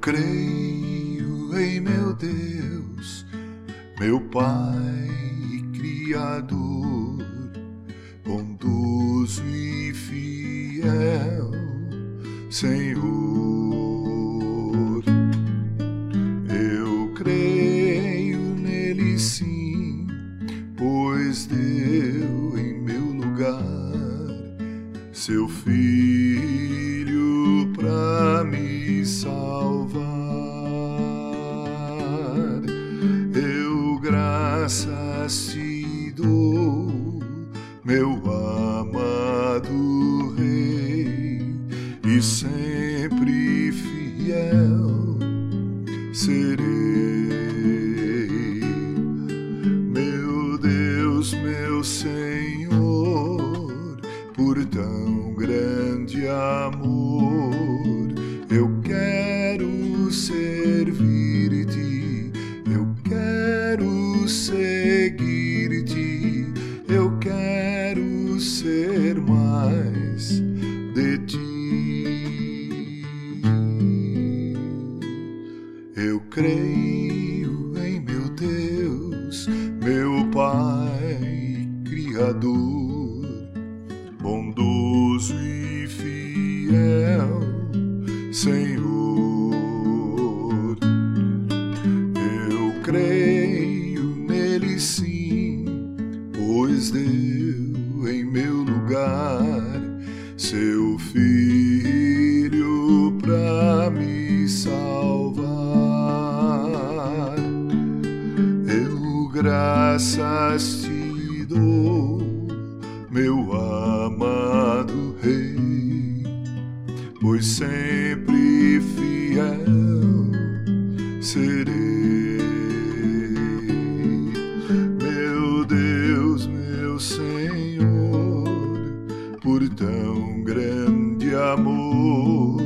creio em meu Deus, meu Pai Criador, bondoso e fiel, Senhor. Eu creio nele sim, pois deu em meu lugar seu filho salvar. Eu graças te dou, meu amado Rei, e sempre fiel serei. Meu Deus, meu Senhor, por tão grande amor, ser mais de ti. Eu creio em meu Deus, meu Pai Criador, bondoso e fiel, Senhor. Eu creio nele sim, pois deu em meu lugar seu filho para me salvar. Eu graças te dou, meu amado Rei, pois sempre fiel serei. Tão grande amor,